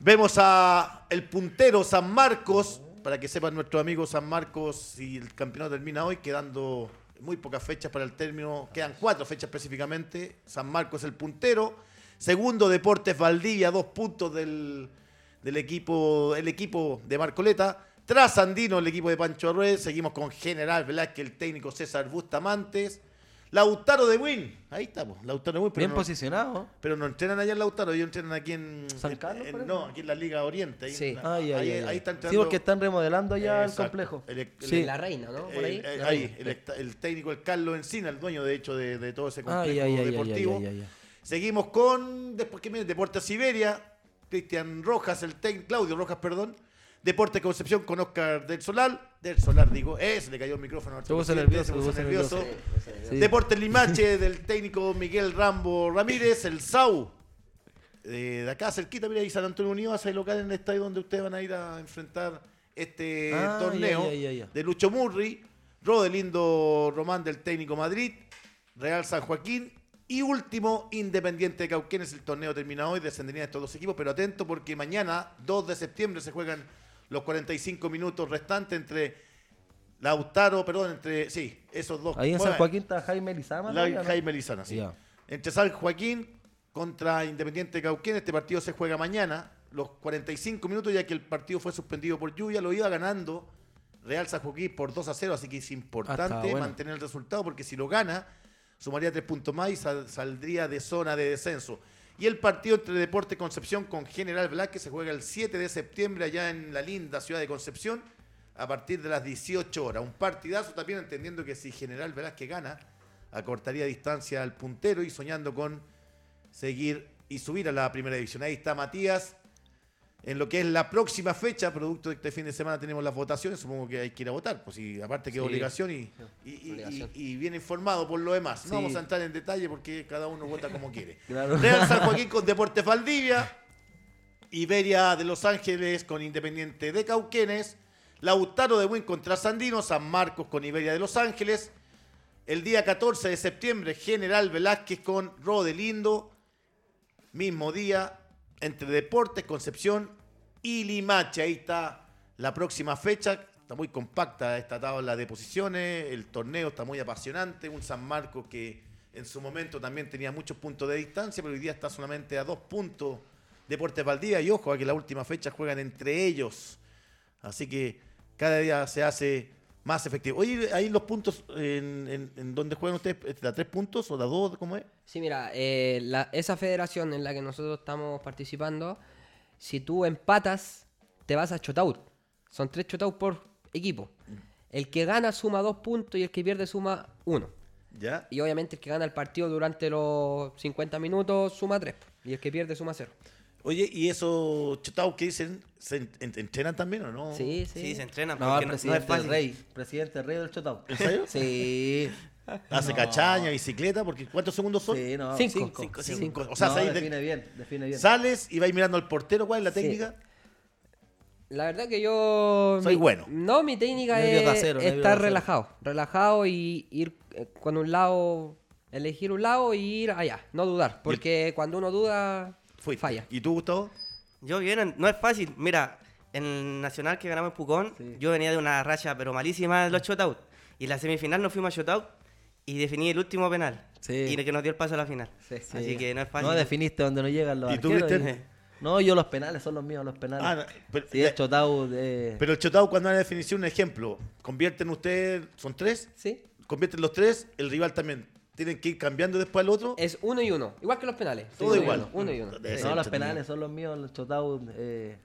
Vemos a el puntero San Marcos. Para que sepan nuestros amigos San Marcos, si el campeonato termina hoy, quedando muy pocas fechas para el término. Quedan cuatro fechas específicamente. San Marcos el puntero. Segundo, Deportes Valdivia, dos puntos del, del equipo, el equipo de Marcoleta. Tras Andino, el equipo de Pancho Arrué. Seguimos con General Velázquez, el técnico César Bustamantes. Lautaro de Win. Ahí estamos, Lautaro de Win. Bien no- posicionado. pero no entrenan allá en Lautaro, ellos entrenan aquí en. ¿San Carlos, en- no, aquí en la Liga Oriente. Ahí, Sí. en la- Ay, ay, ahí, ay, ahí ay. está Sí, entrenando. porque están remodelando ya el complejo. El- el- Sí. La reina, ¿no? Por ahí. El, ahí, técnico, el Carlos Encina, el dueño de hecho de, de todo ese complejo Ay, ay, ay, ay, deportivo. ay, ay, ay. Seguimos con, después que viene Deportes Siberia, Cristian Rojas, el técnico, Claudio Rojas, perdón. Deportes Concepción con Oscar del Solar, del Solar digo, eh, se le cayó el micrófono. Se puso nervioso, nervioso. nervioso. Sí. Deportes Limache del técnico Miguel Rambo Ramírez, el SAU. eh, de acá cerquita, mira, ahí San Antonio Unido hace local en el estadio donde ustedes van a ir a enfrentar este Ah, torneo ya, ya, ya, ya. de Lucho Murri, Rodelindo Román del técnico Madrid, Real San Joaquín y último Independiente de Cauquenes. El torneo termina hoy, descenderían estos dos equipos, pero atento porque mañana, 2 de septiembre, se juegan los 45 minutos restantes entre Lautaro, perdón, entre, sí, esos dos. Ahí en San Joaquín está Jaime Lizama. la-. Jaime Lizana, sí. Entre San Joaquín contra Independiente de Cauquén, este partido se juega mañana, los 45 minutos, ya que el partido fue suspendido por lluvia, lo iba ganando Real San Joaquín por 2 a 0, así que es importante Ah, bueno. mantener el resultado, porque si lo gana, sumaría 3 puntos más y sal- saldría de zona de descenso. Y el partido entre Deporte Concepción con General Velázquez se juega el 7 de septiembre allá en la linda ciudad de Concepción a partir de las 18 horas. Un partidazo también entendiendo que si General Velázquez gana, acortaría distancia al puntero y soñando con seguir y subir a la primera división. Ahí está Matías. En lo que es la próxima fecha, producto de este fin de semana tenemos las votaciones, supongo que hay que ir a votar, pues y aparte que Sí. obligación y, y, y- Obligación. y- y bien informado por lo demás. Sí. No vamos a entrar en detalle porque cada uno vota como quiere. Claro. Real San Joaquín con Deportes Valdivia, Iberia de Los Ángeles con Independiente de Cauquenes, Lautaro de Win contra Sandino, San Marcos con Iberia de Los Ángeles, el día 14 de septiembre General Velázquez con Rodelindo, mismo día entre Deportes, Concepción y Limache. Ahí está la próxima fecha. Está muy compacta esta tabla de posiciones. El torneo está muy apasionante. Un San Marcos que en su momento también tenía muchos puntos de distancia, pero hoy día está solamente a dos puntos Deportes Valdivia. Y ojo a que la última fecha juegan entre ellos. Así que cada día se hace más efectivo. Oye, ahí los puntos en, en, en donde juegan ustedes, ¿da tres puntos o da dos? ¿Cómo es? Sí, mira, eh, la- esa federación en la que nosotros estamos participando, si tú empatas, te vas a shootout. Son tres shootouts por equipo. El que gana suma dos puntos y el que pierde suma uno. ¿Ya? Y obviamente el que gana el partido durante los 50 minutos suma tres. Y el que pierde suma cero. Oye, ¿y esos chutados que dicen, se en- en- entrenan también o no? Sí, sí. Sí, se entrenan No, porque no, no es presidente fácil. rey. Presidente rey del Chotao. ¿En serio? Sí. Hace No. cachaña, bicicleta, porque ¿cuántos segundos son? Sí, no. Cinco. Cinco. Cinco, Cinco. cinco. O sea, No, define bien, define bien. Sales y vais mirando al portero, ¿cuál es la Sí. técnica? La verdad que yo... Soy mi- bueno. No, mi técnica Nervio es casero, estar relajado. Relajado y ir eh, con un lado... Elegir un lado y ir allá. No dudar. Porque cuando uno duda, Fuiste. falla. ¿Y tú, Gustavo? Yo bien, no es fácil. Mira, en el Nacional que ganamos en Pucón, Sí. yo venía de una racha pero malísima de los shotouts. Y la semifinal nos fuimos a shotout y definí el último penal. Sí. Y el que nos dio el paso a la final. Sí. Así que no es fácil. No definiste donde no llegan los ¿Y tú, arqueros, Cristian? No, yo los penales son los míos, los penales. Ah, no, pero, Sí, el Chotau de... pero el Chotao, cuando hay definición, un ejemplo, convierten ustedes, son tres, ¿Sí? convierten los tres, el rival también. Tienen que ir cambiando después al otro. Es uno y uno. Igual que los penales. Todo Uno y igual. uno, Uno y uno. No, los penales son los míos, el Chotau eh,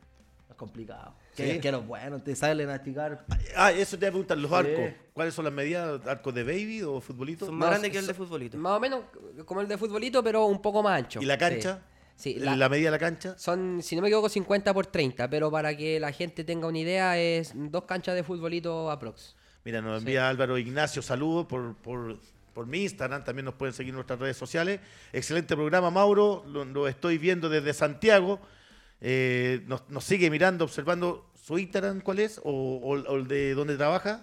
es complicado. Sí. Que, que los buenos, te salen a esticar. Ah, eso te voy a preguntar, los Sí. arcos. ¿Cuáles son las medidas? ¿Arcos de baby o futbolito? Son No, más grandes que el de futbolito. Más o menos como el de futbolito, pero un poco más ancho. ¿Y la cancha? Sí, Sí, la, la- medida de la cancha. son, si no me equivoco, 50 por 30, pero para que la gente tenga una idea, es dos canchas de futbolito aprox. Mira, nos envía Álvaro Ignacio saludos por, por, por mi Instagram, también nos pueden seguir en nuestras redes sociales. Excelente programa, Mauro, lo, lo estoy viendo desde Santiago. Eh, nos, nos sigue mirando, observando su Instagram, ¿cuál es? ¿O, o- o el de dónde trabaja?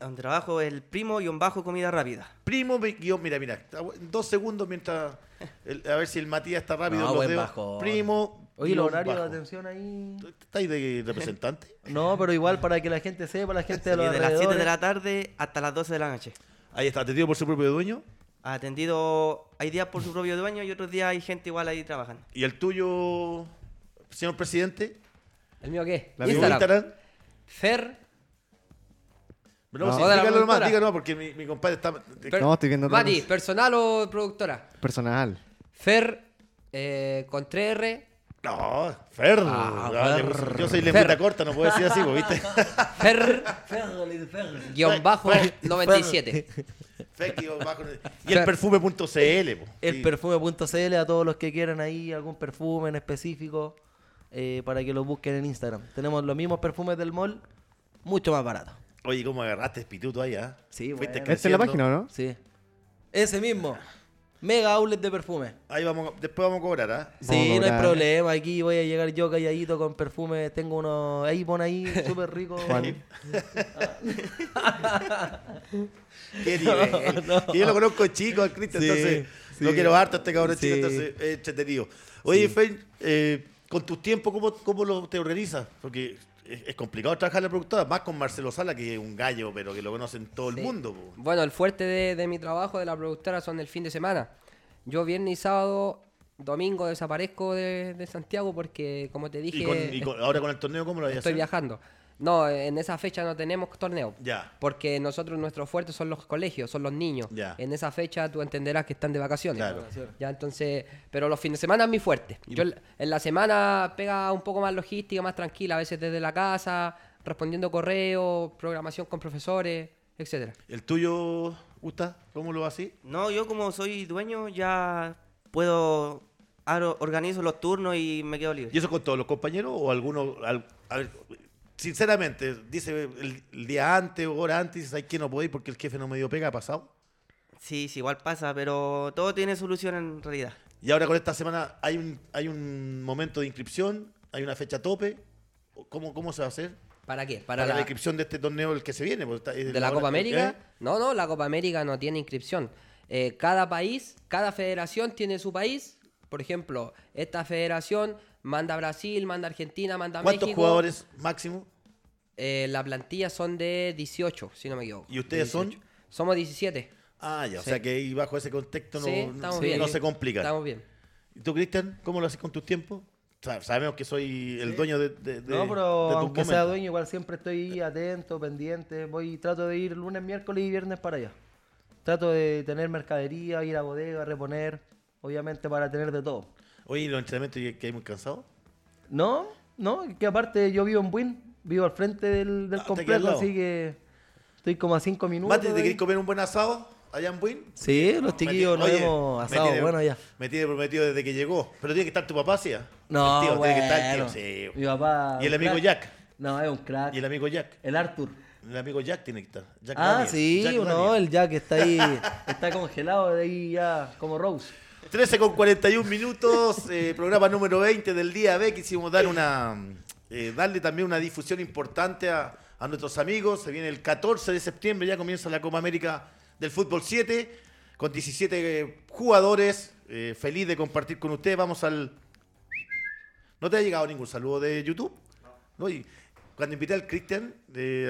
Donde trabajo el primo y un bajo comida rápida. Primo, guión- mira, mira, dos segundos mientras, el- a ver si el Matías está rápido. No, buen bajón. Primo. Oye, el guion horario bajo. de atención ahí. ¿Está ahí de representante? No, pero igual para que la gente sepa, la gente de los de las 7 de la tarde hasta las 12 de la noche. Ahí está, atendido por su propio dueño. Atendido, hay días por su propio dueño y otros días hay gente igual ahí trabajando. ¿Y el tuyo, señor presidente? ¿El mío qué? La ¿Su Instagram. Instagram? Fer. No, No. sí, dígalo nomás, productora. dígalo nomás, porque mi, mi compadre está... Per- No, estoy viendo otra Mati, cosa. ¿personal o productora? Personal. Fer eh, con 3R. No, Fer. Ah, Ah, Fer. Yo soy lengüita Fer. corta, no puedo decir así, pues, ¿viste? Fer guion bajo Fer. 97. Fer, guion bajo. y el perfume.cl. po. El Sí. perfume.cl a todos los que quieran ahí algún perfume en específico eh, para que lo busquen en Instagram. Tenemos los mismos perfumes del mall, mucho más barato. Oye, ¿cómo agarraste espíritu ahí, ah? Sí, Fuiste bueno. Esta es la página, ¿o ¿no? Sí. Ese mismo. Mega outlet de perfume. Ahí vamos, después vamos a cobrar, ¿ah? Sí, no hay problema. Aquí voy a llegar yo calladito con perfume. Tengo unos Avon ahí, súper rico. Qué nivel. no. Yo lo conozco chico al Cristian, Sí, entonces sí. no quiero harto a este cabrón Sí. chico, entonces es entretenido. Oye, Fer, eh, con tus tiempos, ¿cómo, cómo lo te organizas? Porque es, es complicado trabajar en la productora, más con Marcelo Sala, que es un gallo, pero que lo conocen todo el mundo. po. Bueno, el fuerte de, de mi trabajo de la productora son el fin de semana. Yo viernes y sábado, domingo desaparezco de, de Santiago porque, como te dije, Y, con- y con- ahora con el torneo, ¿cómo lo a estoy hacer? viajando. No, en esa fecha no tenemos torneo. Ya. Porque nosotros, nuestros fuertes son los colegios, son los niños. Ya. En esa fecha tú entenderás que están de vacaciones. Claro. Ya, entonces, pero los fines de semana es mi fuerte. Yo en- la semana pega un poco más logística, más tranquila, a veces desde la casa, respondiendo correos, programación con profesores, etcétera. ¿El tuyo, Gusta? ¿Cómo lo haces? No, yo como soy dueño ya puedo, organizo los turnos y me quedo libre. ¿Y eso con todos los compañeros o alguno? al- a ver, sinceramente, dice el, el día antes o hora antes, ¿sabes que no ir porque el jefe no me dio pega? ¿Ha pasado? Sí, sí, igual pasa, pero todo tiene solución en realidad. Y ahora con esta semana hay un, hay un momento de inscripción, hay una fecha tope. ¿Cómo, cómo se va a hacer? ¿Para qué? Para, Para, la, la, inscripción de este torneo, el que se viene. porque está- es de la hora- Copa América. No, no, la Copa América no tiene inscripción. Eh, cada país, cada federación tiene su país. Por ejemplo, esta federación manda a Brasil, manda a Argentina, manda a ¿Cuántos México. jugadores máximo? Eh, la plantilla son de 18, si no me equivoco. ¿Y ustedes son? 18. Somos 17. Ah, ya. O sea que ahí bajo ese contexto no, sí, no- estamos sí, bien. no se complica. Estamos bien. ¿Y tú, Cristian, cómo lo haces con tus tiempos? Sa- Sabemos que soy el dueño de, de, de- no, de pero tus aunque sea dueño, igual siempre estoy atento, pendiente. Voy, trato de ir lunes, miércoles y viernes para allá. Trato de tener mercadería, ir a bodega, reponer, obviamente para tener de todo. Oye, ¿y los entrenamientos que hay muy cansados? No, no, que aparte yo vivo en Buin, vivo al frente del, del Ah, complejo, así que estoy como a cinco minutos. Mate, ¿te querés comer un buen asado allá en Buin? Sí, los chiquillos nos hemos asado tiene- bueno ya. Me tiene prometido desde que llegó. Pero tiene que estar tu papá, ¿sí? No, tío, tiene que estar el bueno. tío, sí. Mi papá. ¿Y el amigo crack. Jack? No, es un crack. ¿Y el amigo Jack? El Arthur. El amigo Jack tiene que estar. Jack ah, Daniels. sí, Jack no, Daniels. el Jack está ahí, está congelado de ahí ya, como Rose. 13 con 41 minutos, eh, programa número 20 del día B. Quisimos dar una, eh, darle también una difusión importante a, a nuestros amigos. Se viene el 14 de septiembre, ya comienza la Copa América del Fútbol 7, con 17 eh, jugadores. Feliz de compartir con ustedes. Vamos al. ¿No te ha llegado ningún saludo de YouTube? No. y cuando invité al Cristian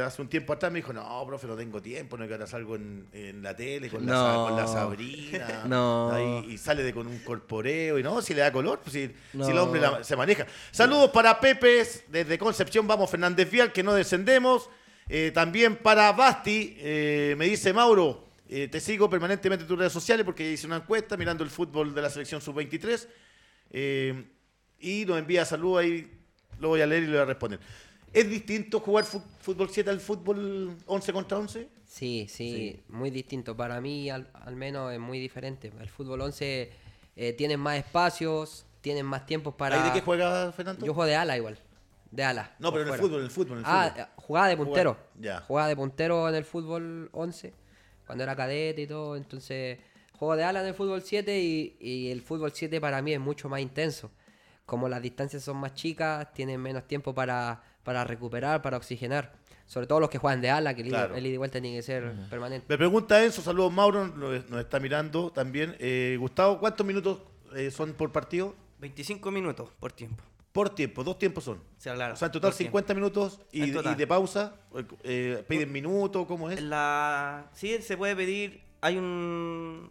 hace un tiempo atrás, me dijo, no, profe, no tengo tiempo, no que ahora salgo en, en la tele con, la, No. Sa- con la Sabrina. No. ahí, y sale de con un corporeo. Y no, si le da color, pues si, No. si el hombre la- se maneja. Saludos para Pepes, desde Concepción, vamos Fernández Vial, que no descendemos. Eh, también para Basti, eh, me dice Mauro, eh, te sigo permanentemente en tus redes sociales porque hice una encuesta mirando el fútbol de la selección sub-23. Eh, y nos envía saludos ahí, lo voy a leer y le voy a responder. ¿Es distinto jugar fútbol 7 al fútbol 11 contra 11? Sí, sí, muy distinto. Para mí, al, al menos, es muy diferente. El fútbol 11 eh, tienen más espacios, tienen más tiempo para... ¿Ahí de qué juega Fernando? Yo juego de ala igual. De ala. no, pero en el fútbol, en el fútbol, en el Ah, fútbol. eh, jugaba de puntero. Ya. Jugaba de puntero en el fútbol 11, cuando era cadete y todo. Entonces, juego de ala en el fútbol 7 y, y el fútbol 7 para mí es mucho más intenso. Como las distancias son más chicas, tienen menos tiempo para, para recuperar, para oxigenar. Sobre todo los que juegan de ala, que el ida- Claro. el ida y vuelta tiene que ser permanente. Me pregunta Enzo, saludos Mauro, nos, nos está mirando también. Eh, Gustavo, ¿cuántos minutos eh, son por partido? 25 minutos por tiempo. Por tiempo, dos tiempos son. Sí, claro, o sea, en total por tiempo. 50 minutos y, total. y de pausa, eh, piden minutos, ¿cómo es? La... Sí, se puede pedir. Hay un.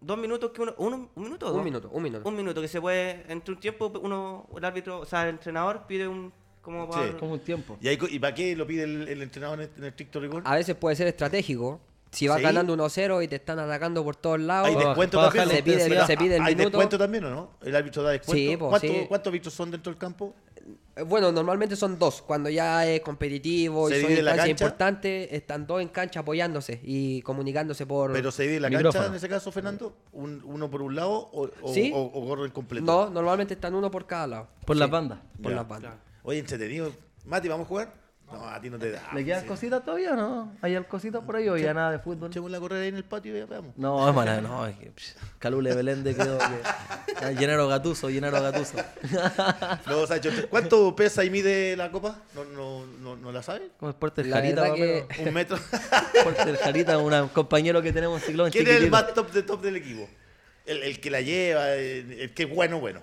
Dos minutos que uno. uno ¿Un minuto o Un minuto, un minuto. Un minuto que se puede. Entre un tiempo, uno. El árbitro, o sea, el entrenador pide un. Como Sí. para- Como un tiempo. ¿Y, para qué lo pide el, el entrenador en, el- en el estricto rigor? A veces puede ser estratégico. Si vas Sí. ganando 1-0 y te están atacando por todos lados, ¿Hay descuento para también? se pide, se pide el ¿Hay minuto. descuento también o no? ¿El árbitro da descuento? Sí, po, ¿Cuánto- sí. ¿Cuántos árbitros son dentro del campo? Eh, Bueno, normalmente son dos. Cuando ya es competitivo ¿Se y son la importantes, están dos en cancha apoyándose y comunicándose por... ¿Pero se divide la Micrófono. cancha en ese caso, Fernando? ¿Un- ¿Uno por un lado o, o, Sí. o- o corren completo? No, normalmente están uno por cada lado. Por Sí, las bandas. Por las bandas. Oye, entretenido. Mati, ¿vamos a jugar? No, a ti no te da. ¿Le quedan cositas todavía o no? ¿Hay algo cositas por ahí o ya nada de fútbol? Echemos la correa ahí en el patio y ya veamos. No, hermano, no, es que psh, Calule Belende quedó que. Llenaro Gatuso, Llenaro Gatuso. No, Sancho, ¿cuánto pesa y mide la copa? ¿No, no, no, no la sabe? Como el Porter La Jarita, que-. ¿Un metro? Porter Jarita, una- un compañero que tenemos en Ciclón ¿Quién es el más top de top del equipo? El, el que la lleva, el, el que es bueno, bueno.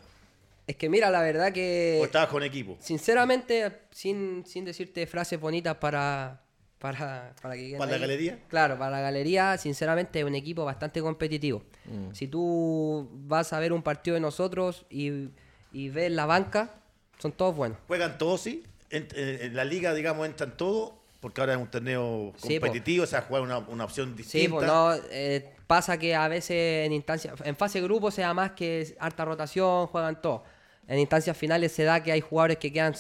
Es que mira, la verdad O que... estaba con equipo. Sinceramente, sin, sin decirte frases bonitas para... Para, para, que ¿Para la ahí. galería? Claro, para la galería, sinceramente, es un equipo bastante competitivo. Mm. Si tú vas a ver un partido de nosotros y, y ves la banca, son todos buenos. ¿Juegan todos, sí? En, en- en la liga, digamos, entran todos, porque ahora es un torneo Sí, competitivo, o sea, jugar una, una opción distinta. Sí, pues no, eh, pasa que a veces en instancias, en fase de grupo se da más que harta rotación, juegan todos. En instancias finales se da que hay jugadores que quedan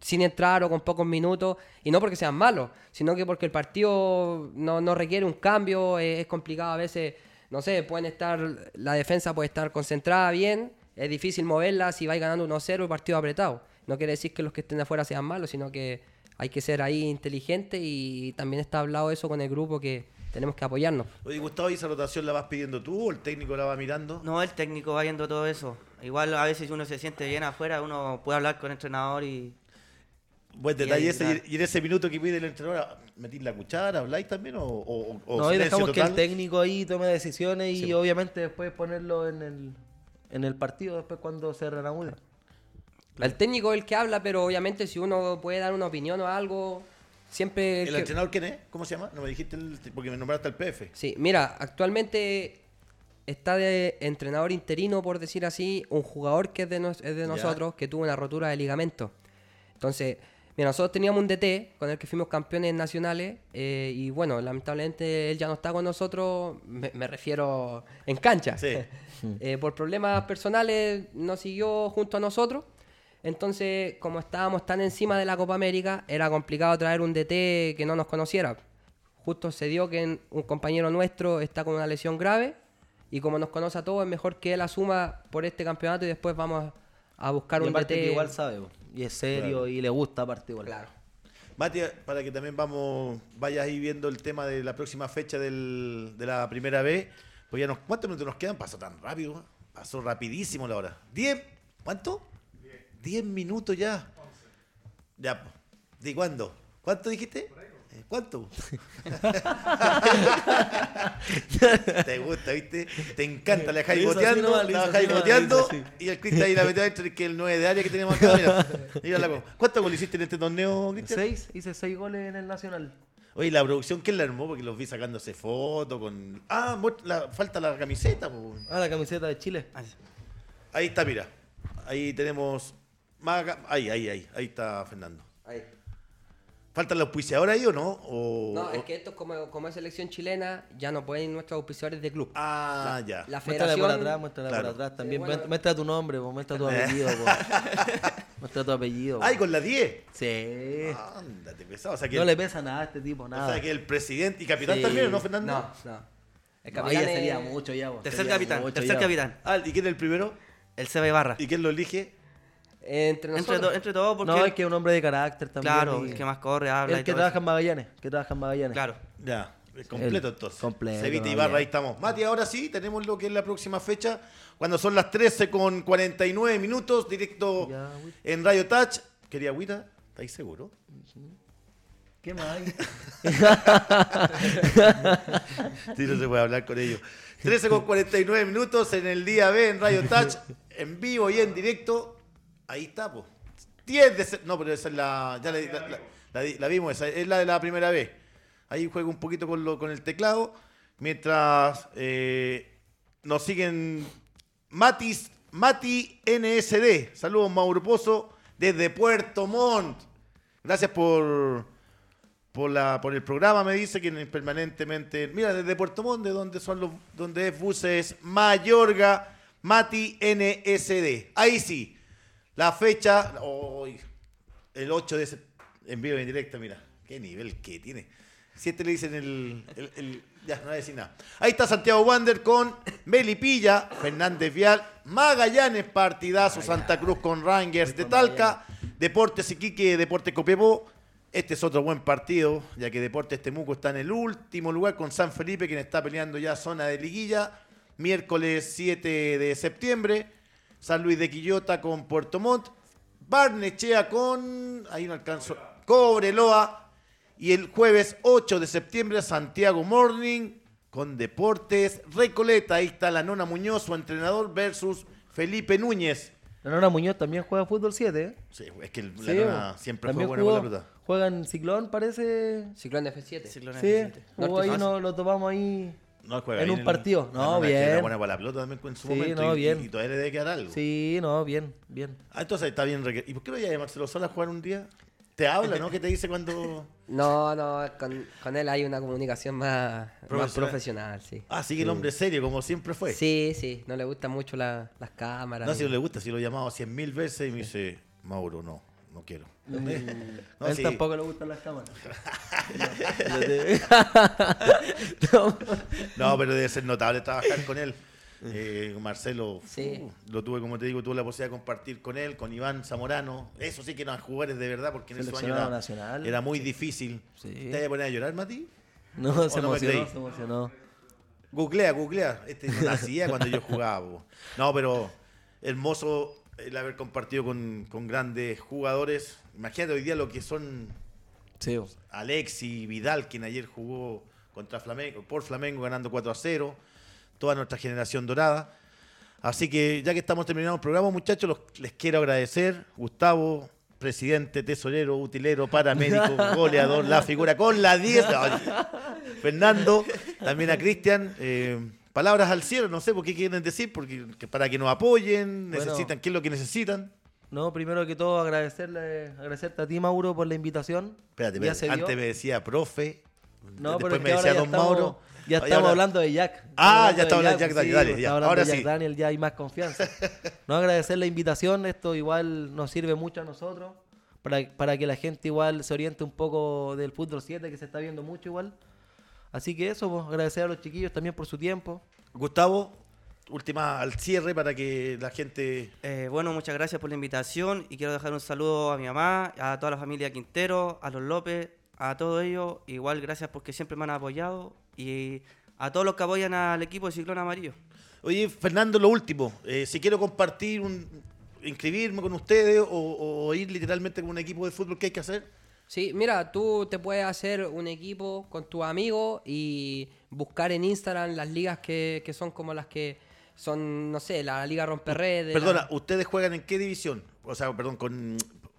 sin entrar o con pocos minutos, y no porque sean malos, sino que porque el partido no, no requiere un cambio, eh, es complicado a veces, no sé, pueden estar, la defensa puede estar concentrada bien, es difícil moverla si vais ganando 1-0 el partido apretado. No quiere decir que los que estén afuera sean malos, sino que hay que ser ahí inteligente y también está hablado eso con el grupo que tenemos que apoyarnos. Oye, Gustavo, ¿y esa rotación la vas pidiendo tú o el técnico la va mirando? No, el técnico va viendo todo eso. Igual a veces uno se siente bien afuera, uno puede hablar con el entrenador y. Buen Y detalle ahí, ese. Y en ese minuto que pide el entrenador, ¿metís la cuchara? ¿Habláis también? ¿O, o, o No, y dejamos que el técnico ahí tome decisiones y obviamente después ponerlo en el, en el partido después cuando se reanude. El técnico es el que habla, pero obviamente si uno puede dar una opinión o algo, siempre... el ¿El que- entrenador quién es? ¿Cómo se llama? No me dijiste el- porque me nombraste al PF. Sí, mira, actualmente está de entrenador interino, por decir así, un jugador que es de, es nosotros, que tuvo una rotura de ligamento. Entonces, mira, nosotros teníamos un DT con el que fuimos campeones nacionales eh, y bueno, lamentablemente él ya no está con nosotros, me, me refiero en cancha. Sí. Eh, por problemas personales no siguió junto a nosotros. Entonces, como estábamos tan encima de la Copa América, era complicado traer un DT que no nos conociera. Justo se dio que un compañero nuestro está con una lesión grave y como nos conoce a todos, es mejor que él asuma por este campeonato y después vamos a buscar Y un DT. que igual sabe, y es serio Claro. y le gusta aparte igual. Claro. Mati, para que también vamos, vayas ahí viendo el tema de la próxima fecha del- de la primera vez, pues ya nos, ¿cuántos minutos nos quedan? Pasó tan rápido, pasó rapidísimo la hora. ¿Diez? ¿Cuánto? Diez minutos ya. Ya. ¿de cuándo? ¿Cuánto dijiste? ¿Cuánto? Te gusta, ¿viste? Te encanta, la dejáis boteando, la dejáis y el Cristian ahí la metió adentro, que es el 9 de área que tenemos acá. Mira, Mira la ¿Cuántos goles hiciste en este torneo, Cristian? Seis, hice seis goles en el Nacional. Oye, la producción, ¿quién la armó? Porque los vi sacándose fotos con... Ah, la- falta la camiseta. po. Ah, la camiseta de Chile. Ahí está, mira. Ahí tenemos... Maga- Ahí, ahí, ahí. Ahí está Fernando. Ahí. ¿Falta el auspiciador ahí o no? O- No, o- es que esto es como, como es selección chilena, ya no pueden ir nuestros auspiciadores de club. Ah, ya. La Muéstrala federación... por atrás, muéstrala Claro. por atrás también. Sí, bueno. Muestra- tu nombre, po, muestra tu apellido. muestra tu apellido. po. Ay, con la 10. Sí. Ándate, pesado. O sea que, No le pesa nada a este tipo, o nada. sea que el presidente y capitán Sí. también, ¿no, Fernando? No, no. El No, capitán ya es- sería mucho ya. po. Tercer Sería capitán, tercer ya. capitán. Ah, ¿y quién es el primero? El Seba Ibarra. ¿Y quién lo elige? Entre Entre, to- entre todos, porque. No, es que es un hombre de carácter también. claro, y- el que más corre, habla. El y que todo trabaja eso. en Magallanes. Que trabaja en Magallanes. Claro. Ya, completo El- entonces. completo, Cevita Ibarra, bien. ahí estamos. Mati, ahora sí, tenemos lo que es la próxima fecha. Cuando son las 13 con 49 minutos, directo Ya, en Radio Touch. Quería agüita, ¿estáis seguro? ¿Qué más hay? Sí, no se puede hablar con ellos. 13 con 49 minutos en el día B en Radio Touch, en vivo y en directo. Ahí está, pues. 10 de... No, pero esa es la... Ya la, la- la- vimos, esa es la de la primera vez. Ahí juego un poquito con, lo, con el teclado. Mientras eh, nos siguen Matis, Mati NSD. Saludos, Mauro Pozo, desde Puerto Montt. Gracias por, por, la, por el programa, me dice que permanentemente. Mira, desde Puerto Montt, de donde son los, donde es buses Mayorga, Mati NSD. Ahí sí. La fecha. hoy, el 8 de septiembre. En vivo en directo, mira. Qué nivel que tiene. Si este le dicen el, el- el- Ya, no voy a decir nada. Ahí está Santiago Wander con Melipilla, Fernández Vial, Magallanes, partidazo, Santa Cruz con Rangers de Talca, Deportes Iquique, Deportes Copiapó. Este es otro buen partido, ya que Deportes Temuco está en el último lugar con San Felipe, quien está peleando ya zona de liguilla. Miércoles 7 de septiembre, San Luis de Quillota con Puerto Montt, Barnechea con. Ahí no alcanzo. Cobreloa. Y el jueves 8 de septiembre, Santiago Morning con Deportes Recoleta. Ahí está la Nona Muñoz, su entrenador, versus Felipe Núñez. La Nora Muñoz también juega fútbol 7, ¿eh? Sí, es que el- la Sí, Nona siempre fue buena con la jugó- pelota. Juega en Ciclón, parece. Ciclón F7. Ciclón Sí, F7. jugó Norte ahí, Fácil. no, lo tomamos ahí. No, juega En bien un partido. No, Era bien. buena para la pelota también en su Sí, momento. no, y, bien. y todavía le debe quedar algo. Sí, no, bien, bien. Ah, entonces está bien. reque- ¿Y por qué no lleva a Marcelo Sola a jugar un día? Te habla, ¿no? ¿Qué te dice cuando.? No, no, con, con él hay una comunicación más más Profesional. profesional, sí. Ah, sigue el hombre serio, como siempre fue. Sí, sí, no le gustan mucho la- las cámaras. No, si no le gusta, si lo he llamado cien mil veces y me dice, Mauro, no, no quiero. No, a él sí. tampoco le gustan las cámaras. No, pero debe ser notable trabajar con él. Eh, Marcelo, Sí. uh, lo tuve, como te digo, tuve la posibilidad de compartir con él, con Iván Zamorano. Eso sí que eran jugadores de verdad, porque en esos años era, nacional. era muy difícil. Sí. ¿Te vas a poner a llorar, Mati? No, se ¿O no emocionó, se emocionó. Googlea, googlea. Este no nacía cuando yo jugaba. po. No, pero hermoso el haber compartido con, con grandes jugadores. Imagínate hoy día lo que son Sí, Alexi Vidal, quien ayer jugó contra Flamengo, por Flamengo ganando 4 a 0. Toda nuestra generación dorada. Así que ya que estamos terminando el programa, muchachos, los- les quiero agradecer. Gustavo, presidente, tesorero, utilero, paramédico, goleador, la figura con la 10. Ay, Fernando, también a Cristian. eh, palabras al cielo, no sé por qué quieren decir, porque que para que nos apoyen, Bueno. necesitan, ¿qué es lo que necesitan? No, primero que todo agradecerle, agradecerte a ti, Mauro, por la invitación. Espérate, Ya dio. antes me decía profe, No, después me decía don estamos, Mauro. Ya estamos ahora- hablando de Jack. Ah, Estamos ya está hablando de Jack sí, Daniel, dale, pues, ya. estamos Ahora de Jack sí. Daniel, ya hay más confianza. no agradecer la invitación, esto igual nos sirve mucho a nosotros, para, para que la gente igual se oriente un poco del fútbol 7, que se está viendo mucho igual. Así que eso, pues, agradecer a los chiquillos también por su tiempo. Gustavo, última al cierre para que la gente. Eh, bueno, muchas gracias por la invitación y quiero dejar un saludo a mi mamá, a toda la familia Quintero, a los López, a todos ellos. Igual gracias porque siempre me han apoyado y a todos los que apoyan al equipo de Ciclón Amarillo. Oye, Fernando, lo último. eh, si quiero compartir, un, inscribirme con ustedes o, o ir literalmente con un equipo de fútbol, ¿qué hay que hacer? Sí, mira, tú te puedes hacer un equipo con tus amigos y buscar en Instagram las ligas que, que son como las que son, no sé, la Liga Romperredes. Perdona, la- ¿ustedes juegan en qué división? O sea, perdón, con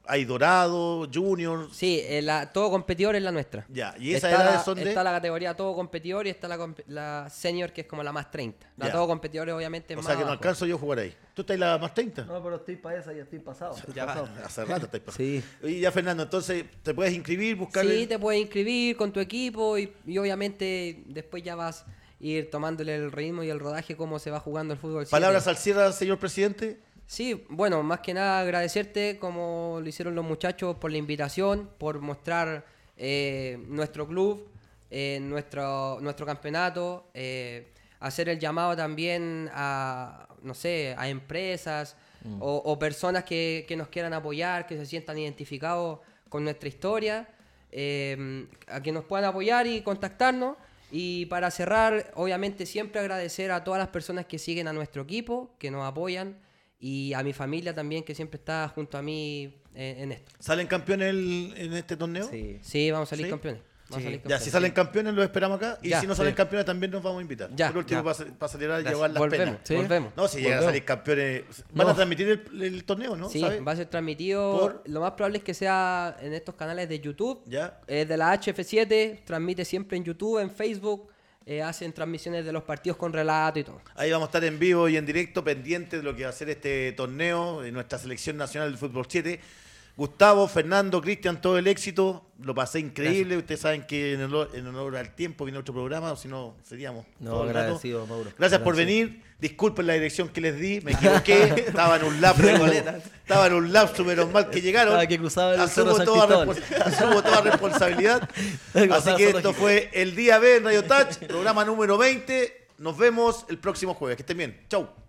hay Dorado, Junior. Sí, eh, la- todo competidor es la nuestra. Ya, ¿y esas está edades la, son de? Está la categoría todo competidor y está la, la senior que es como la más 30. La Ya. todo competidor obviamente O más sea que no abajo. alcanzo yo a jugar ahí. ¿Tú estás en la más 30? No, pero estoy para esa, ya estoy pasado. estoy Ya, pasado. hace rato estáis pasando. Sí. Y ya, Fernando, entonces te puedes inscribir, buscar. Sí, el- te puedes inscribir con tu equipo y, y obviamente después ya vas ir tomándole el ritmo y el rodaje cómo se va jugando el fútbol. Palabras al cierre, señor presidente. Sí, bueno, más que nada agradecerte como lo hicieron los muchachos por la invitación, por mostrar eh, nuestro club, eh, nuestro, nuestro campeonato, eh, hacer el llamado también a, no sé, a empresas o, o personas que, que nos quieran apoyar, que se sientan identificados con nuestra historia, eh, a que nos puedan apoyar y contactarnos. Y para cerrar, obviamente siempre agradecer a todas las personas que siguen a nuestro equipo, que nos apoyan, y a mi familia también, que siempre está junto a mí eh, en esto. ¿Salen campeones el- en este torneo? Sí. Sí, vamos a salir ¿Sí? campeones. A salir Ya, si salen campeones los esperamos acá. Y Ya, si no salen sí. campeones también nos vamos a invitar. Ya, Por último, para, y Gracias. llevar las Volvemos, penas. sí. volvemos. No, si llegan a salir campeones. ¿Van No. a transmitir el, el torneo, no? Sí, va a ser transmitido. Por- Lo más probable es que sea en estos canales de YouTube. Ya. Es de la HF7, transmite siempre en YouTube, en Facebook. eh, hacen transmisiones de los partidos con relato y todo. Ahí vamos a estar en vivo y en directo, pendientes de lo que va a ser este torneo de nuestra selección nacional del fútbol 7. Gustavo, Fernando, Cristian, todo el éxito. Lo pasé increíble. Ustedes saben que en honor, en honor al tiempo viene otro programa, o si no, seríamos. No, rato. agradecido, Mauro. Gracias por venir. Disculpen la dirección que les di, me equivoqué. estaba en un lapso. estaba en un lapso, menos mal que llegaron. Que cruzaba el asumo, toda asumo toda responsabilidad. Así que esto fue el día B en Radio Touch, programa número 20. Nos vemos el próximo jueves. Que estén bien. Chau.